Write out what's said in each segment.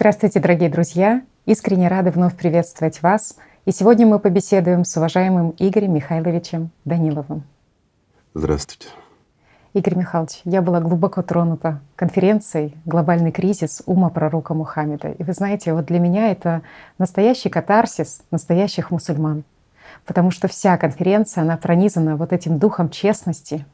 Здравствуйте, дорогие друзья! Искренне рады вновь приветствовать вас. И сегодня мы побеседуем с уважаемым Игорем Михайловичем Даниловым. Здравствуйте. Игорь Михайлович, я была глубоко тронута конференцией «Глобальный кризис ума пророка Мухаммеда». И вы знаете, вот для меня это настоящий катарсис настоящих мусульман. Потому что вся конференция, она пронизана вот этим духом честности,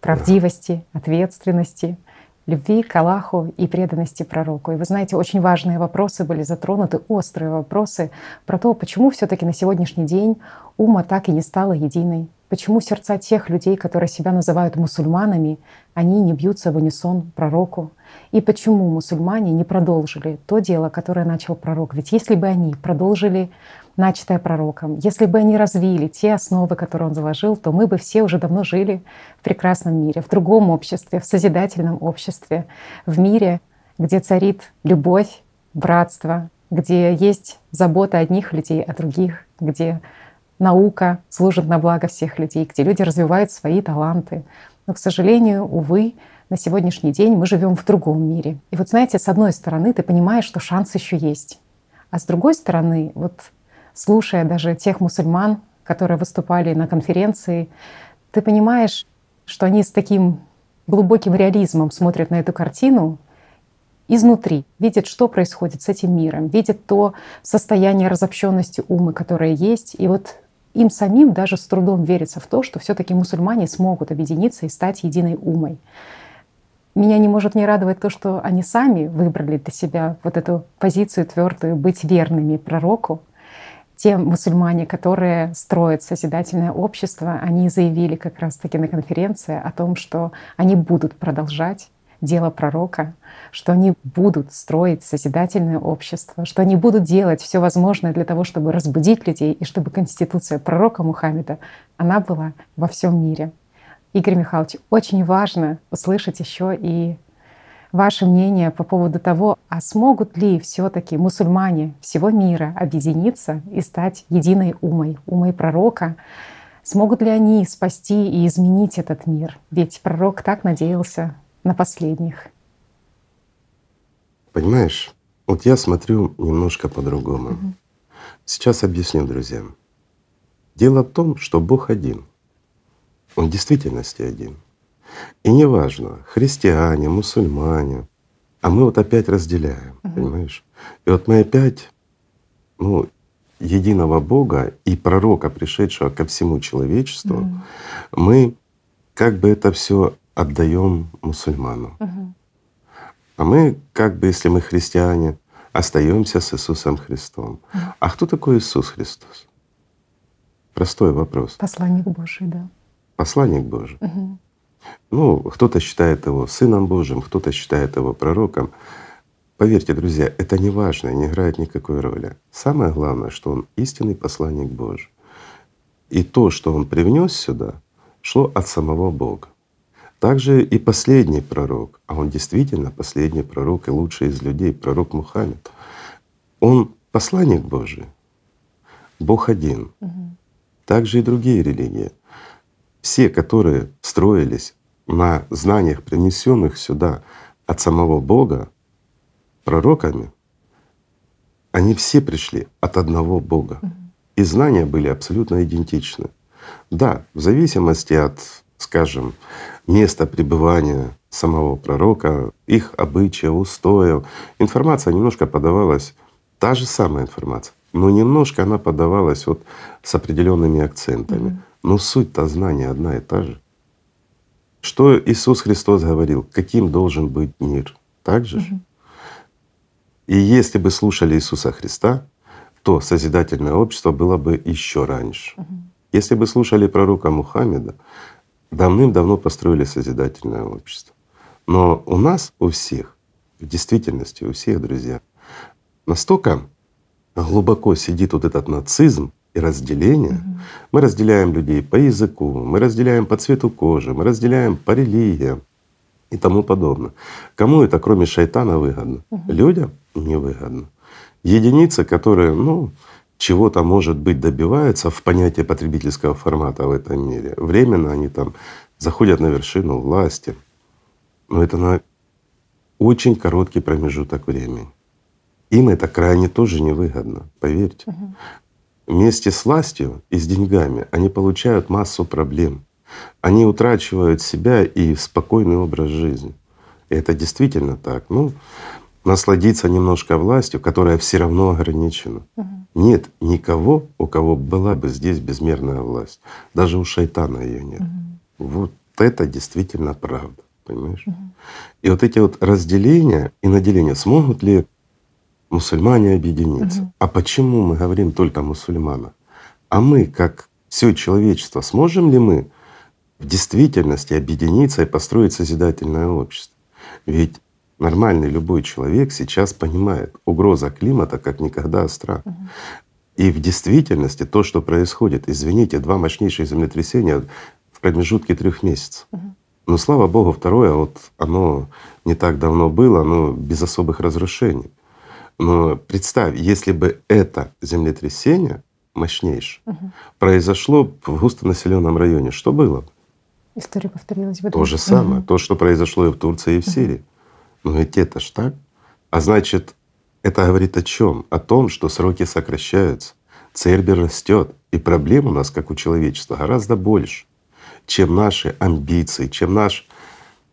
правдивости, ответственности — любви к Аллаху и преданности пророку. И вы знаете, очень важные вопросы были затронуты, острые вопросы про то, почему все таки на сегодняшний день ума так и не стала единой, почему сердца тех людей, которые себя называют мусульманами, они не бьются в унисон пророку, и почему мусульмане не продолжили то дело, которое начал пророк. Ведь если бы они продолжили начатое пророком. Если бы они развили те основы, которые он заложил, то мы бы все уже давно жили в прекрасном мире, в другом обществе, в созидательном обществе, в мире, где царит любовь, братство, где есть забота одних людей о других, где наука служит на благо всех людей, где люди развивают свои таланты. Но, к сожалению, увы, на сегодняшний день мы живем в другом мире. И вот знаете, с одной стороны, ты понимаешь, что шанс еще есть. А с другой стороны, вот слушая даже тех мусульман, которые выступали на конференции, ты понимаешь, что они с таким глубоким реализмом смотрят на эту картину изнутри, видят, что происходит с этим миром, видят то состояние разобщенности ума, которое есть. И вот им самим даже с трудом верится в то, что все-таки мусульмане смогут объединиться и стать единой умой. Меня не может не радовать то, что они сами выбрали для себя вот эту позицию твердую быть верными пророку, те мусульмане, которые строят созидательное общество, они заявили как раз-таки на конференции о том, что они будут продолжать дело пророка, что они будут строить созидательное общество, что они будут делать все возможное для того, чтобы разбудить людей и чтобы конституция пророка Мухаммеда, она была во всем мире. Игорь Михайлович, очень важно услышать еще и ваше мнение по поводу того, а смогут ли все-таки мусульмане всего мира объединиться и стать единой умой, умой пророка? Смогут ли они спасти и изменить этот мир? Ведь пророк так надеялся на последних. Понимаешь, вот я смотрю немножко по-другому. Угу. Сейчас объясню друзьям. Дело в том, что Бог один. Он в действительности один. И неважно, христиане, мусульмане, а мы вот опять разделяем, угу. понимаешь? И вот мы опять, ну, единого Бога и пророка, пришедшего ко всему человечеству, угу. мы как бы это все отдаем мусульману. Угу. А мы, как бы, если мы христиане, остаемся с Иисусом Христом. Угу. А кто такой Иисус Христос? Простой вопрос. Посланник Божий, да. Посланник Божий. Угу. Ну, кто-то считает его Сыном Божьим, кто-то считает его пророком. Поверьте, друзья, это не важно, не играет никакой роли. Самое главное, что он истинный посланник Божий. И то, что он привнес сюда, шло от самого Бога. Также и последний пророк, а он действительно последний пророк и лучший из людей, пророк Мухаммед, он посланник Божий, Бог один. Угу. Также и другие религии все, которые строились на знаниях, принесенных сюда от самого Бога, пророками, они все пришли от одного Бога. И знания были абсолютно идентичны. Да, в зависимости от, скажем, места пребывания самого пророка, их обычая, устоев, информация немножко подавалась, та же самая информация, но немножко она подавалась вот с определенными акцентами. Mm-hmm. Но суть-то знания одна и та же. Что Иисус Христос говорил, каким должен быть мир? Так же? Угу. И если бы слушали Иисуса Христа, то созидательное общество было бы еще раньше. Угу. Если бы слушали пророка Мухаммеда, давным-давно построили созидательное общество. Но у нас, у всех, в действительности у всех, друзья, настолько глубоко сидит вот этот нацизм, и разделение. Угу. Мы разделяем людей по языку, мы разделяем по цвету кожи, мы разделяем по религиям и тому подобное. Кому это, кроме шайтана, выгодно? Угу. Людям невыгодно. Единицы, которые, ну, чего-то, может быть, добиваются в понятии потребительского формата в этом мире. Временно они там заходят на вершину власти. Но это на очень короткий промежуток времени. им это крайне тоже невыгодно, поверьте. Мгм. Вместе с властью и с деньгами они получают массу проблем. Они утрачивают себя и спокойный образ жизни. И это действительно так. Ну, насладиться немножко властью, которая все равно ограничена. Мгм. Нет никого, у кого была бы здесь безмерная власть. Даже у шайтана ее нет. Мгм. Вот это действительно правда, понимаешь? И вот эти вот разделения и наделения смогут ли мусульмане объединиться? Мгм. А почему мы говорим только о мусульманах? А мы, как все человечество, сможем ли мы в действительности объединиться и построить созидательное общество? Ведь нормальный любой человек сейчас понимает, угроза климата как никогда остра. Мгм. И в действительности то, что происходит, извините, два мощнейших землетрясения в промежутке трех месяцев. Мгм. Но слава Богу, второе, вот оно не так давно было, оно без особых разрушений. Но представь, если бы это землетрясение мощнейшее Мгм. произошло в густонаселенном районе, что было бы? История повторилась бы. То же самое, то, что произошло и в Турции, и в Сирии. Но ведь это ж так. А значит, это говорит о чем? О том, что сроки сокращаются, цербер растет, и проблем у нас, как у человечества, гораздо больше, чем наши амбиции, чем наш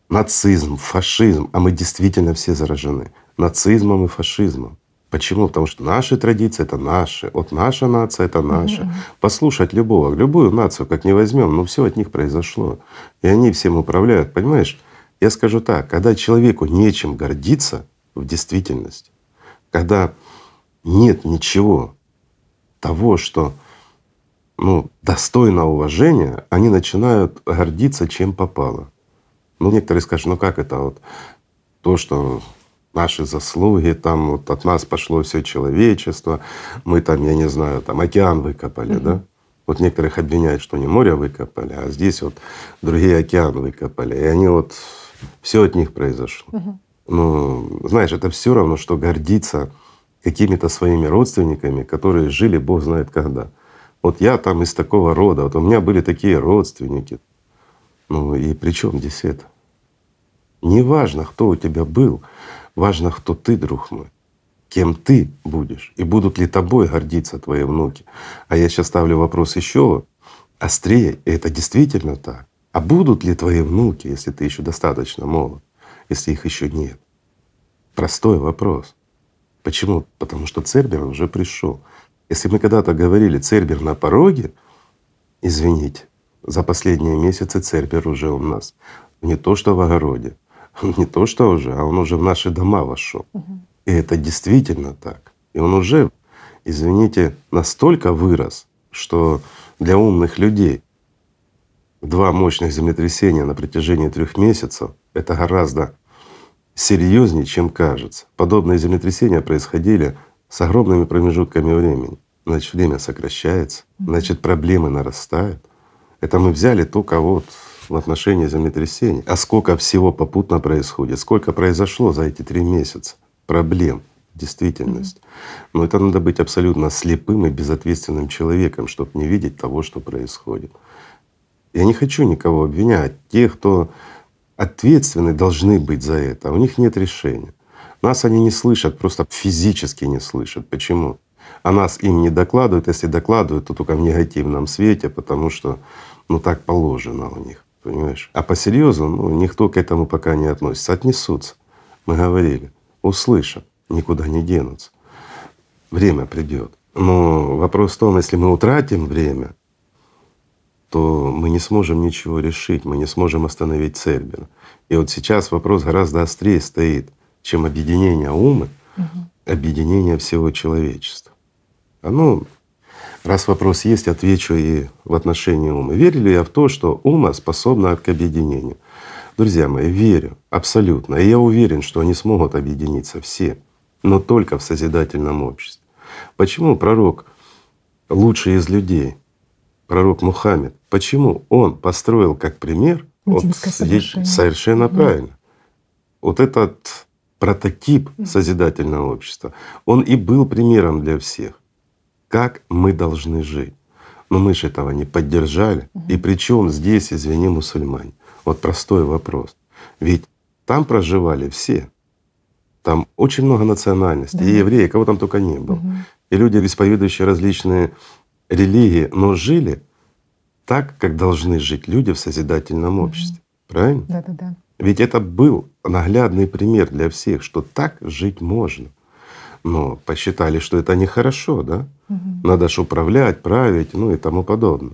нацизм, фашизм. А мы действительно все заражены нацизмом и фашизмом. Почему? Потому что наши традиции — это наши, вот наша нация — это наша. Послушать любого, любую нацию, как не возьмем, ну все от них произошло. И они всем управляют, понимаешь? Я скажу так, когда человеку нечем гордиться в действительности, когда нет ничего того, что ну, достойно уважения, они начинают гордиться чем попало. Ну, некоторые скажут, ну как это вот то, что наши заслуги, там вот от нас пошло все человечество, мы там, я не знаю, там океан выкопали, да? Вот некоторых обвиняют, что не море выкопали, а здесь вот другие океан выкопали. И они вот все от них произошло. Мгм. Ну, знаешь, это все равно, что гордиться какими-то своими родственниками, которые жили Бог знает когда. Вот я там из такого рода, вот у меня были такие родственники. Ну и при чем здесь это? Не важно, кто у тебя был, важно, кто ты, друг мой, кем ты будешь, и будут ли тобой гордиться твои внуки. А я сейчас ставлю вопрос еще острее, и это действительно так. А будут ли твои внуки, если ты еще достаточно молод, если их еще нет? Простой вопрос. Почему? Потому что Цербер уже пришел. Если мы когда-то говорили Цербер на пороге, извините, за последние месяцы Цербер уже у нас. Не то, что в огороде, не то, что уже, а он уже в наши дома вошел. И это действительно так. И он уже, извините, настолько вырос, что для умных людей два мощных землетрясения на протяжении трех месяцев — это гораздо серьезнее, чем кажется. Подобные землетрясения происходили с огромными промежутками времени. Значит, время сокращается, значит, проблемы нарастают. Это мы взяли только вот в отношении землетрясений. А сколько всего попутно происходит, сколько произошло за эти три месяца проблем в действительности. Но это надо быть абсолютно слепым и безответственным человеком, чтобы не видеть того, что происходит. Я не хочу никого обвинять. Те, кто ответственны, должны быть за это. У них нет решения. Нас они не слышат, просто физически не слышат. Почему? А нас им не докладывают. Если докладывают, то только в негативном свете, потому что ну так положено у них. Понимаешь? А по серьезу ну, никто к этому пока не относится. Отнесутся. Мы говорили, услышат, никуда не денутся. Время придет. Но вопрос в том, если мы утратим время, то мы не сможем ничего решить, мы не сможем остановить Цербера. И вот сейчас вопрос гораздо острее стоит, чем объединение ума, объединение всего человечества. Ну, раз вопрос есть, отвечу и в отношении ума. Верю ли я в то, что ума способна к объединению? Друзья мои, верю абсолютно. И я уверен, что они смогут объединиться все, но только в созидательном обществе. Почему пророк лучший из людей, пророк Мухаммед, почему он построил как пример вот совершенно правильно. Вот этот прототип созидательного общества, он и был примером для всех, как мы должны жить. Но мы же этого не поддержали. И причем здесь, извини, мусульмане. Вот простой вопрос. Ведь там проживали все. там очень много национальностей, Да. и евреи, кого там только не было. Мгм. И люди, исповедующие различные религии, но жили так, как должны жить люди в созидательном обществе. Правильно? Да-да-да. Ведь это был наглядный пример для всех, что так жить можно. Но посчитали, что это нехорошо, да? Мгм. Надо ж управлять, править, ну и тому подобное.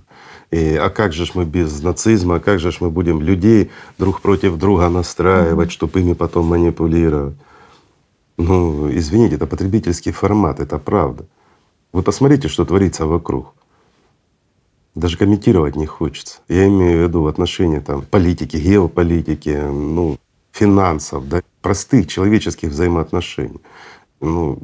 И, а как же ж мы без нацизма, как же ж мы будем людей друг против друга настраивать, чтобы ими потом манипулировать? Ну, извините, это потребительский формат, это правда. Вы посмотрите, что творится вокруг. Даже комментировать не хочется. Я имею в виду в отношении там, политики, геополитики, ну, финансов, да, простых человеческих взаимоотношений. Ну,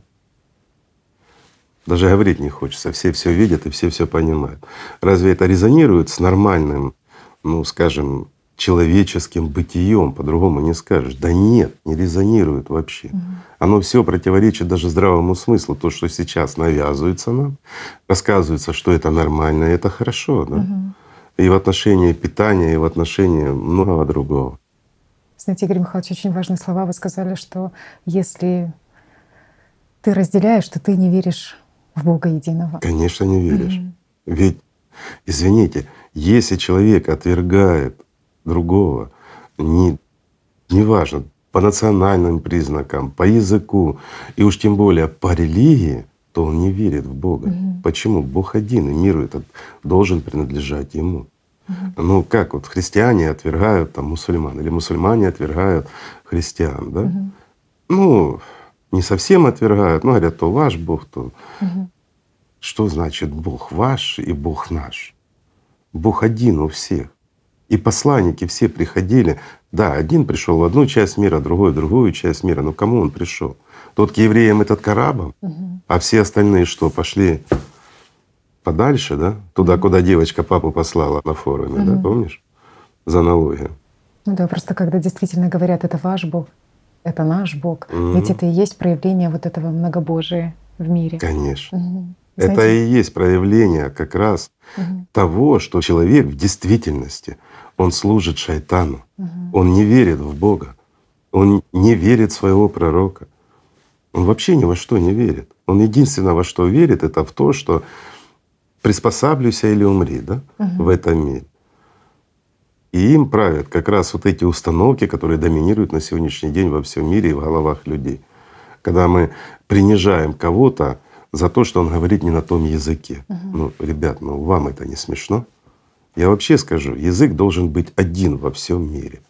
даже говорить не хочется. Все все видят и все все понимают. Разве это резонирует с нормальным, ну, скажем, человеческим бытием? По-другому не скажешь. Да нет, не резонирует вообще. Оно все противоречит даже здравому смыслу. То, что сейчас навязывается нам, рассказывается, что это нормально, это хорошо, да? И в отношении питания, и в отношении многого другого. Знаете, Игорь Михайлович, очень важные слова. Вы сказали, что если ты разделяешь, то ты не веришь в Бога единого. Конечно, не веришь. Мгм. Ведь, извините, если человек отвергает другого, не, неважно, по национальным признакам, по языку, и уж тем более по религии, то он не верит в Бога. Мгм. Почему? Бог один, и мир этот должен принадлежать Ему. Ну как вот христиане отвергают там мусульман, или мусульмане отвергают христиан, да? Мгм. Ну, не совсем отвергают, но говорят, то ваш Бог, то Мгм. что значит Бог ваш и Бог наш? Бог один у всех. И посланники все приходили. Да, один пришел в одну часть мира, другой в другую часть мира. Но кому он пришел? Тот к евреям, этот к арабам, Мгм. а все остальные что, пошли подальше, да? Туда, куда девочка папу послала на форуме, да, Мгм. помнишь? За аналогию. Ну да, просто когда действительно говорят, это ваш Бог, это наш Бог, Мгм. ведь это и есть проявление вот этого многобожия в мире. Конечно. Мгм. Это и есть проявление как раз Мгм. того, что человек в действительности, он служит шайтану. Мгм. Он не верит в Бога. Он не верит в своего пророка. Он вообще ни во что не верит. Он единственное, во что верит, это в то, что приспосаблюйся или умри да, Мгм. в этом мире. И им правят как раз вот эти установки, которые доминируют на сегодняшний день во всем мире и в головах людей. Когда мы принижаем кого-то за то, что он говорит не на том языке. Ну, ребят, ну вам это не смешно? Я вообще скажу, язык должен быть один во всем мире.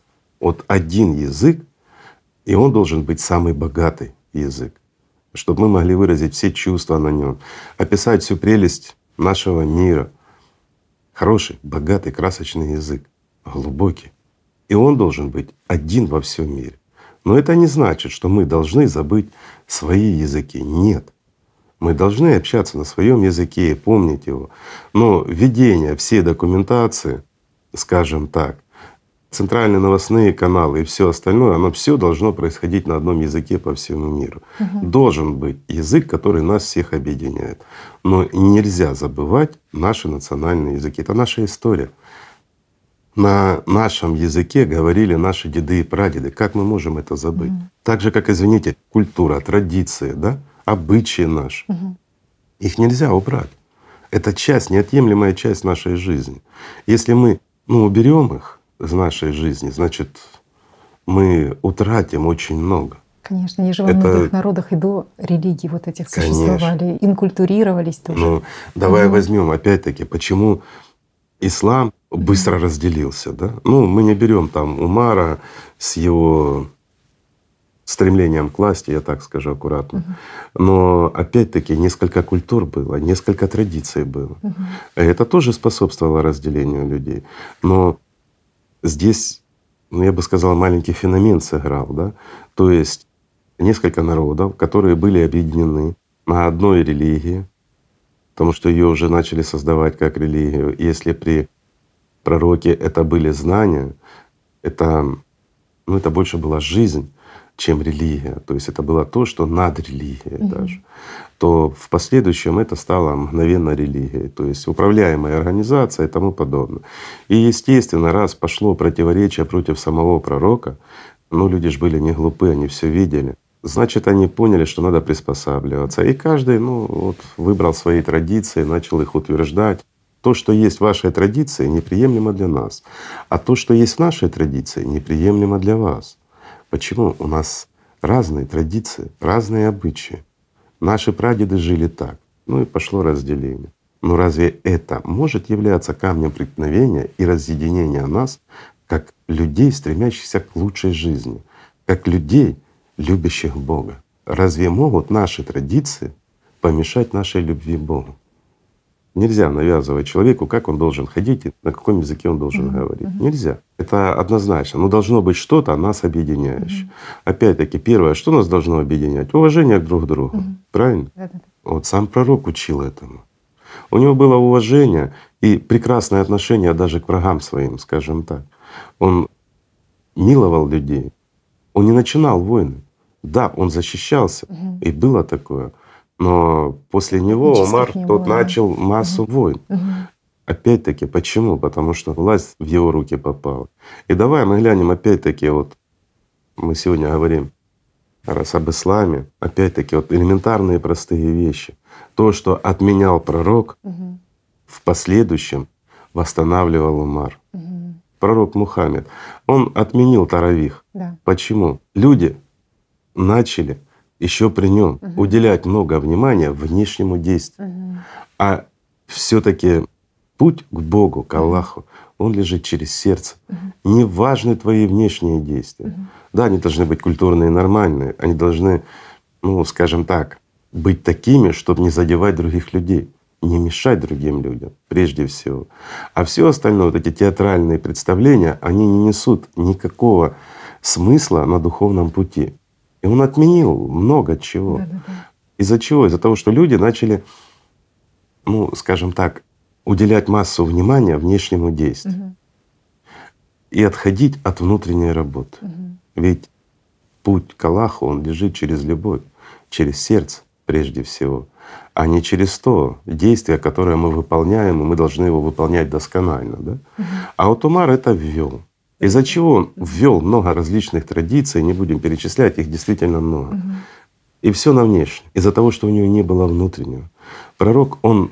Вот один язык, и он должен быть самый богатый язык, чтобы мы могли выразить все чувства на нем, описать всю прелесть нашего мира. Хороший, богатый, красочный язык, глубокий. И он должен быть один во всем мире. Но это не значит, что мы должны забыть свои языки. Нет. Мы должны общаться на своем языке и помнить его. Но введение всей документации, скажем так, центральные новостные каналы и все остальное, оно все должно происходить на одном языке по всему миру. Должен быть язык, который нас всех объединяет. Но нельзя забывать наши национальные языки. Это наша история. На нашем языке говорили наши деды и прадеды. Как мы можем это забыть? Так же, как, извините, культура, традиции, да, обычаи наши. Мгм. Их нельзя убрать. Это часть, неотъемлемая часть нашей жизни. Если мы ну, уберем их из нашей жизни, значит, мы утратим очень много. Конечно, они же во Это- многих народах и до религий вот этих Конечно. существовали, инкультурировались тоже. Ну, давай Мгм. возьмем опять-таки, почему ислам быстро разделился, да? Ну, мы не берем там Умара с его стремлением к власти, я так скажу аккуратно. Но опять-таки несколько культур было, несколько традиций было. Мгм. Это тоже способствовало разделению людей. Но здесь, ну я бы сказал, маленький феномен сыграл, да? То есть несколько народов, которые были объединены на одной религии, потому что ее уже начали создавать как религию. Если при пророке это были знания, это, ну, это больше была жизнь, чем религия. То есть это было то, что над религией Мгм. даже. То в последующем это стало мгновенно религией, то есть управляемая организация и тому подобное. И естественно, раз пошло противоречие против самого пророка, ну люди же были не глупы, они все видели. значит, они поняли, что надо приспосабливаться. И каждый ну, вот, выбрал свои традиции, начал их утверждать. То, что есть в вашей традиции, неприемлемо для нас, а то, что есть в нашей традиции, неприемлемо для вас. Почему? У нас разные традиции, разные обычаи. Наши прадеды жили так, ну и пошло разделение. Но разве это может являться камнем преткновения и разъединения нас, как людей, стремящихся к лучшей жизни, как людей, любящих Бога? Разве могут наши традиции помешать нашей любви Богу? Нельзя навязывать человеку, как он должен ходить и на каком языке он должен mm-hmm. говорить. Mm-hmm. Нельзя. Это однозначно. Но должно быть что-то нас объединяющее. Mm-hmm. Опять-таки, первое, что нас должно объединять? Уважение друг к другу. Mm-hmm. Правильно? Mm-hmm. Вот сам пророк учил этому. У него было уважение и прекрасное отношение даже к врагам своим, скажем так. Он миловал людей. Он не начинал войны. Да, он защищался, угу. и было такое. Но после него Омар не тот было, начал массу угу. войн. Угу. Опять-таки, почему? Потому что власть в его руки попала. И давай мы глянем опять-таки, вот мы сегодня говорим раз об исламе, опять-таки вот элементарные простые вещи. То, что отменял пророк, угу. в последующем восстанавливал Умар. Угу. Пророк Мухаммед, он отменил таравих. Да. Почему? Люди начали еще при нем угу. уделять много внимания внешнему действию. Угу. А все-таки путь к Богу, к Аллаху, он лежит через сердце. Угу. Не важны твои внешние действия. Угу. Да, они должны быть культурные и нормальные, они должны, ну, скажем так, быть такими, чтобы не задевать других людей, не мешать другим людям прежде всего. А все остальное, вот эти театральные представления, они не несут никакого смысла на духовном пути. И он отменил много чего. Да, да, да. Из-за чего? Из-за того, что люди начали, ну, скажем так, уделять массу внимания внешнему действию угу. и отходить от внутренней работы. Угу. Ведь путь к Аллаху, он лежит через любовь, через сердце прежде всего, а не через то действие, которое мы выполняем, и мы должны его выполнять досконально. Да? Угу. А вот Умар это ввел. Из-за чего он ввел много различных традиций, не будем перечислять, их действительно много. Угу. И все на внешнем. Из-за того, что у него не было внутреннего. Пророк, он,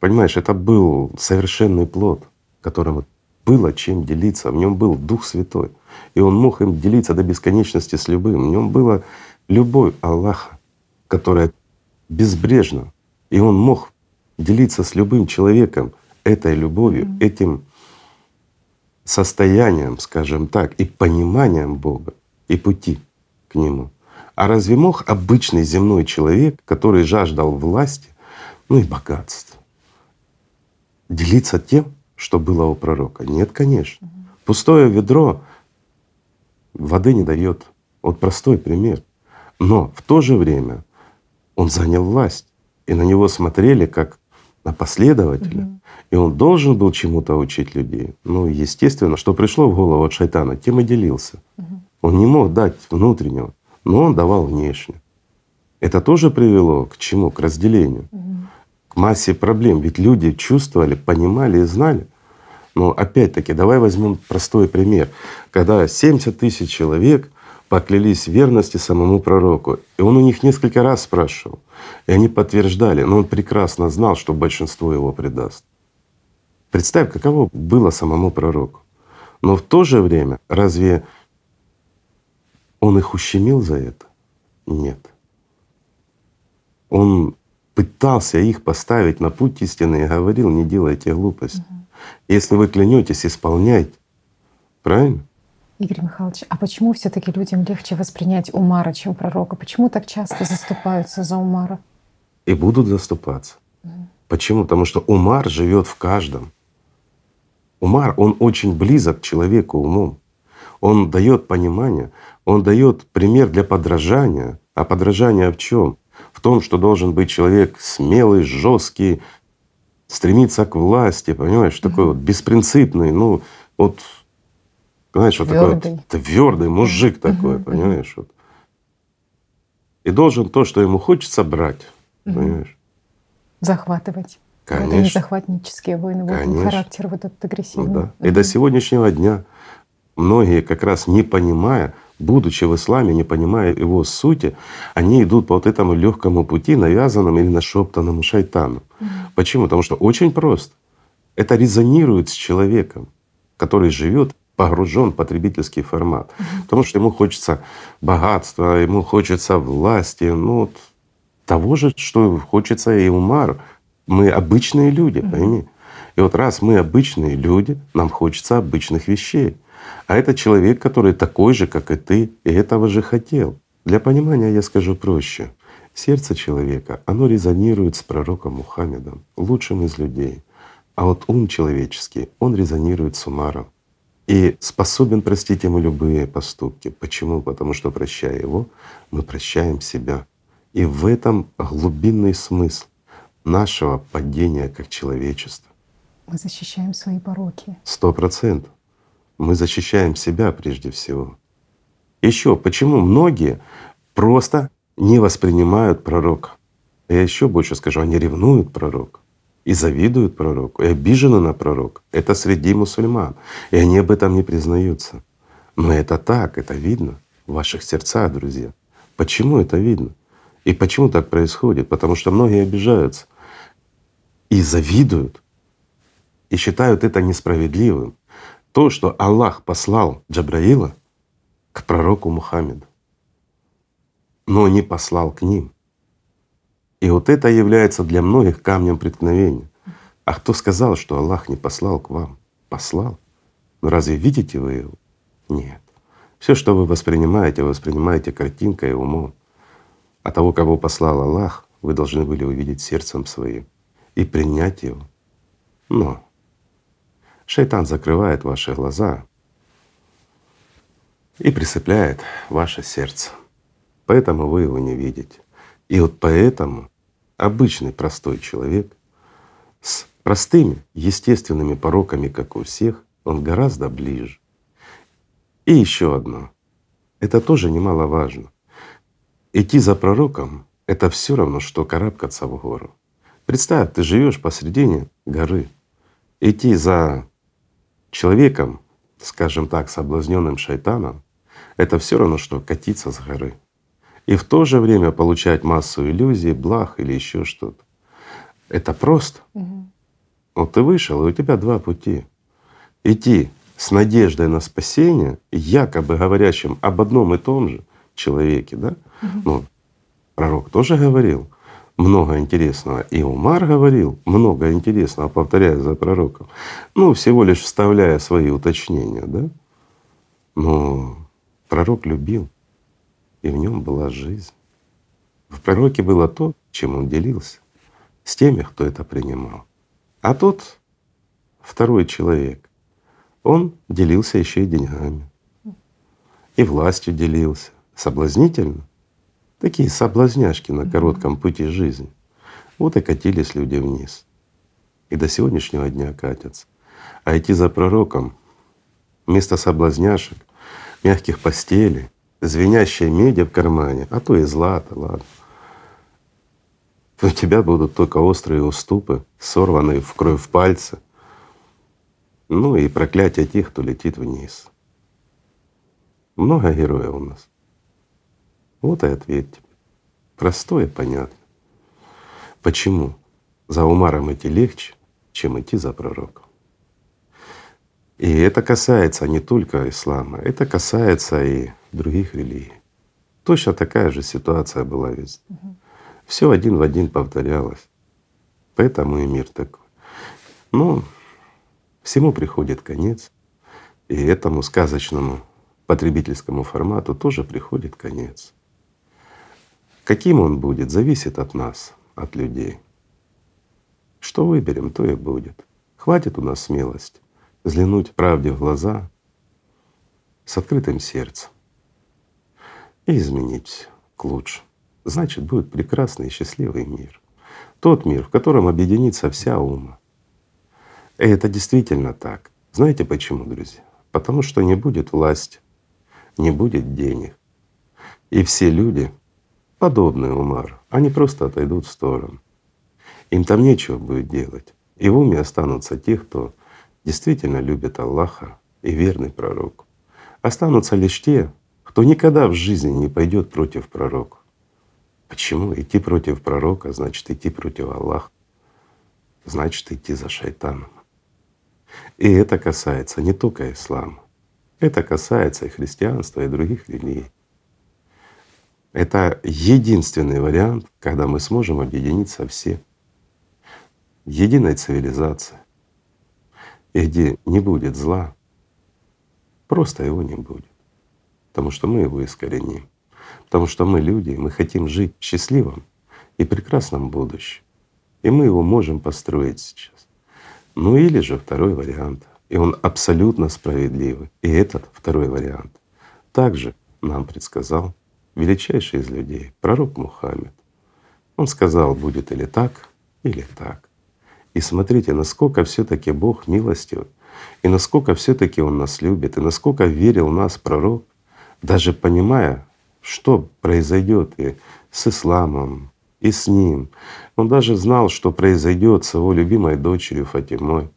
понимаешь, это был совершенный плод, которым было чем делиться. В нем был Дух Святой. И он мог им делиться до бесконечности с любым. В нем была любовь Аллаха, которая безбрежна. И он мог делиться с любым человеком этой любовью, mm этим состоянием, скажем так, и пониманием Бога и пути к Нему. А разве мог обычный земной человек, который жаждал власти, ну и богатства, делиться тем, что было у пророка? Нет, конечно. Пустое ведро воды не дает. Вот простой пример. Но в то же время он занял власть, и на него смотрели как на последователя. Угу. И он должен был чему-то учить людей. Ну, естественно, что пришло в голову от шайтана, тем и делился. Угу. Он не мог дать внутреннего, но он давал внешне. Это тоже привело к чему? К разделению, угу. к массе проблем. Ведь люди чувствовали, понимали и знали. Но опять-таки, давай возьмем простой пример. Когда 70 тысяч человек поклялись верности самому пророку. И он у них несколько раз спрашивал. И они подтверждали, но он прекрасно знал, что большинство его предаст. Представь, каково было самому пророку. Но в то же время разве он их ущемил за это? Нет. Он пытался их поставить на путь истины и говорил, не делайте глупости. Угу. Если вы клянетесь, исполняйте. Правильно? Игорь Михайлович, а почему все-таки людям легче воспринять Умара, чем пророка? Почему так часто заступаются за Умара? И будут заступаться. Mm. Почему? Потому что Умар живет в каждом. Умар, он очень близок к человеку умом. Он дает понимание, он дает пример для подражания. А подражание в чем? В том, что должен быть человек смелый, жесткий, стремиться к власти, понимаешь, такой вот беспринципный. Ну, вот знаешь, вот такой вот твердый мужик такой, угу, понимаешь? Вот. И должен то, что ему хочется брать, угу. понимаешь? Захватывать. Конечно. Захватнические войны, вот Конечно. характер вот этот агрессивный. Ну, да. И до сегодняшнего дня многие, как раз не понимая, будучи в исламе, не понимая его сути, они идут по вот этому легкому пути, навязанному или нашептанному шайтану. Mm-hmm. Почему? Потому что очень просто. Это резонирует с человеком, который живет погружен в потребительский формат. Потому что ему хочется богатства, ему хочется власти, ну вот того же, что хочется и Умар. Мы обычные люди, пойми. И вот раз мы обычные люди, нам хочется обычных вещей. А это человек, который такой же, как и ты, и этого же хотел. Для понимания я скажу проще. Сердце человека, оно резонирует с пророком Мухаммедом, лучшим из людей. А вот ум человеческий, он резонирует с Умаром. И способен простить ему любые поступки. Почему? Потому что, прощая его, мы прощаем себя. И в этом глубинный смысл нашего падения как человечества. Мы защищаем свои пороки. Сто процентов. Мы защищаем себя прежде всего. Еще почему многие просто не воспринимают пророка? Я еще больше скажу, они ревнуют пророка и завидуют пророку, и обижены на пророка. Это среди мусульман. И они об этом не признаются. Но это так, это видно в ваших сердцах, друзья. Почему это видно? И почему так происходит? Потому что многие обижаются и завидуют и считают это несправедливым. То, что Аллах послал Джабраила к пророку Мухаммеду, но не послал к ним. И вот это является для многих камнем преткновения. А кто сказал, что Аллах не послал к вам? Послал. Но разве видите вы его? Нет. Все, что вы воспринимаете, вы воспринимаете картинкой и умом. А того, кого послал Аллах, вы должны были увидеть сердцем своим и принять его. Но Шайтан закрывает ваши глаза и присыпляет ваше сердце. Поэтому вы его не видите. И вот поэтому обычный простой человек с простыми естественными пороками, как у всех, он гораздо ближе. И еще одно. Это тоже немаловажно. Идти за пророком — это все равно, что карабкаться в гору. Представь, ты живешь посредине горы. Идти за человеком, скажем так, соблазненным шайтаном, это все равно, что катиться с горы. И в то же время получать массу иллюзий, благ или еще что-то. Это просто. Угу. Вот ты вышел, и у тебя два пути. Идти с надеждой на спасение, якобы говорящим об одном и том же человеке, да? Угу. Ну, пророк тоже говорил, много интересного. И Умар говорил много интересного, повторяя за пророком. Ну, всего лишь вставляя свои уточнения, да? Но пророк любил, и в нем была жизнь. В пророке было то, чем он делился с теми, кто это принимал. А тот второй человек, он делился еще и деньгами, и властью делился. Соблазнительно, Такие соблазняшки на коротком пути жизни. Вот и катились люди вниз. И до сегодняшнего дня катятся. А идти за пророком вместо соблазняшек, мягких постелей, звенящей меди в кармане, а то и злато, ладно. У тебя будут только острые уступы, сорванные в кровь пальцы, ну и проклятие тех, кто летит вниз. Много героев у нас. Вот и ответьте. тебе. Простое, понятно. Почему за Умаром идти легче, чем идти за пророком? И это касается не только ислама, это касается и других религий. Точно такая же ситуация была везде. Угу. Все один в один повторялось. Поэтому и мир такой. Но всему приходит конец, и этому сказочному потребительскому формату тоже приходит конец. Каким он будет, зависит от нас, от людей. Что выберем, то и будет. Хватит у нас смелости взглянуть правде в глаза с открытым сердцем и изменить к лучшему. Значит, будет прекрасный и счастливый мир. Тот мир, в котором объединится вся ума. И это действительно так. Знаете почему, друзья? Потому что не будет власти, не будет денег. И все люди подобные Умар, они просто отойдут в сторону. Им там нечего будет делать. И в уме останутся те, кто действительно любит Аллаха и верный пророк. Останутся лишь те, кто никогда в жизни не пойдет против пророка. Почему? Идти против пророка значит идти против Аллаха, значит идти за шайтаном. И это касается не только ислама, это касается и христианства, и других религий. Это единственный вариант, когда мы сможем объединиться все. Единой цивилизации. И где не будет зла, просто его не будет. Потому что мы его искореним. Потому что мы люди, мы хотим жить в счастливом и прекрасном будущем. И мы его можем построить сейчас. Ну или же второй вариант. И он абсолютно справедливый. И этот второй вариант также нам предсказал величайший из людей, пророк Мухаммед. Он сказал, будет или так, или так. И смотрите, насколько все таки Бог милостив, и насколько все таки Он нас любит, и насколько верил нас пророк, даже понимая, что произойдет и с исламом, и с ним. Он даже знал, что произойдет с его любимой дочерью Фатимой,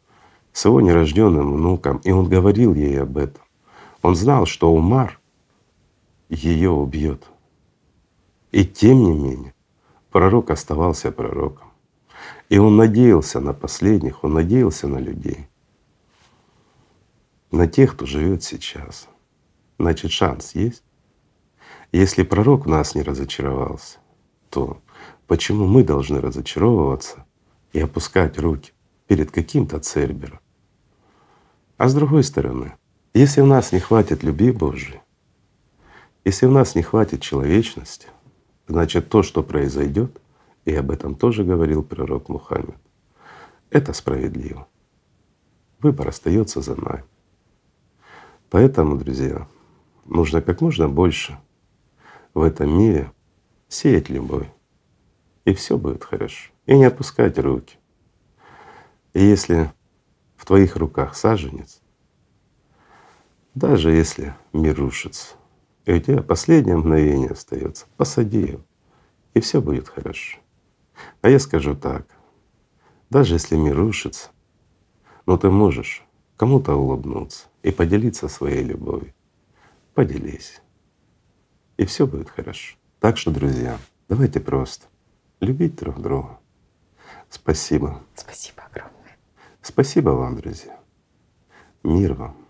с его нерожденным внуком, и он говорил ей об этом. Он знал, что Умар ее убьет. И тем не менее, пророк оставался пророком. И он надеялся на последних, он надеялся на людей, на тех, кто живет сейчас. Значит, шанс есть. Если пророк нас не разочаровался, то почему мы должны разочаровываться и опускать руки перед каким-то Цербером? А с другой стороны, если в нас не хватит любви Божьей, если в нас не хватит человечности, значит то, что произойдет, и об этом тоже говорил пророк Мухаммед, это справедливо. Выбор остается за нами. Поэтому, друзья, нужно как можно больше в этом мире сеять любовь, и все будет хорошо. И не опускать руки. И если в твоих руках саженец, даже если мир рушится, и у тебя последнее мгновение остается, посади его, и все будет хорошо. А я скажу так, даже если мир рушится, но ты можешь кому-то улыбнуться и поделиться своей любовью. Поделись и все будет хорошо. Так что, друзья, давайте просто любить друг друга. Спасибо. Спасибо огромное. Спасибо вам, друзья. Мир вам.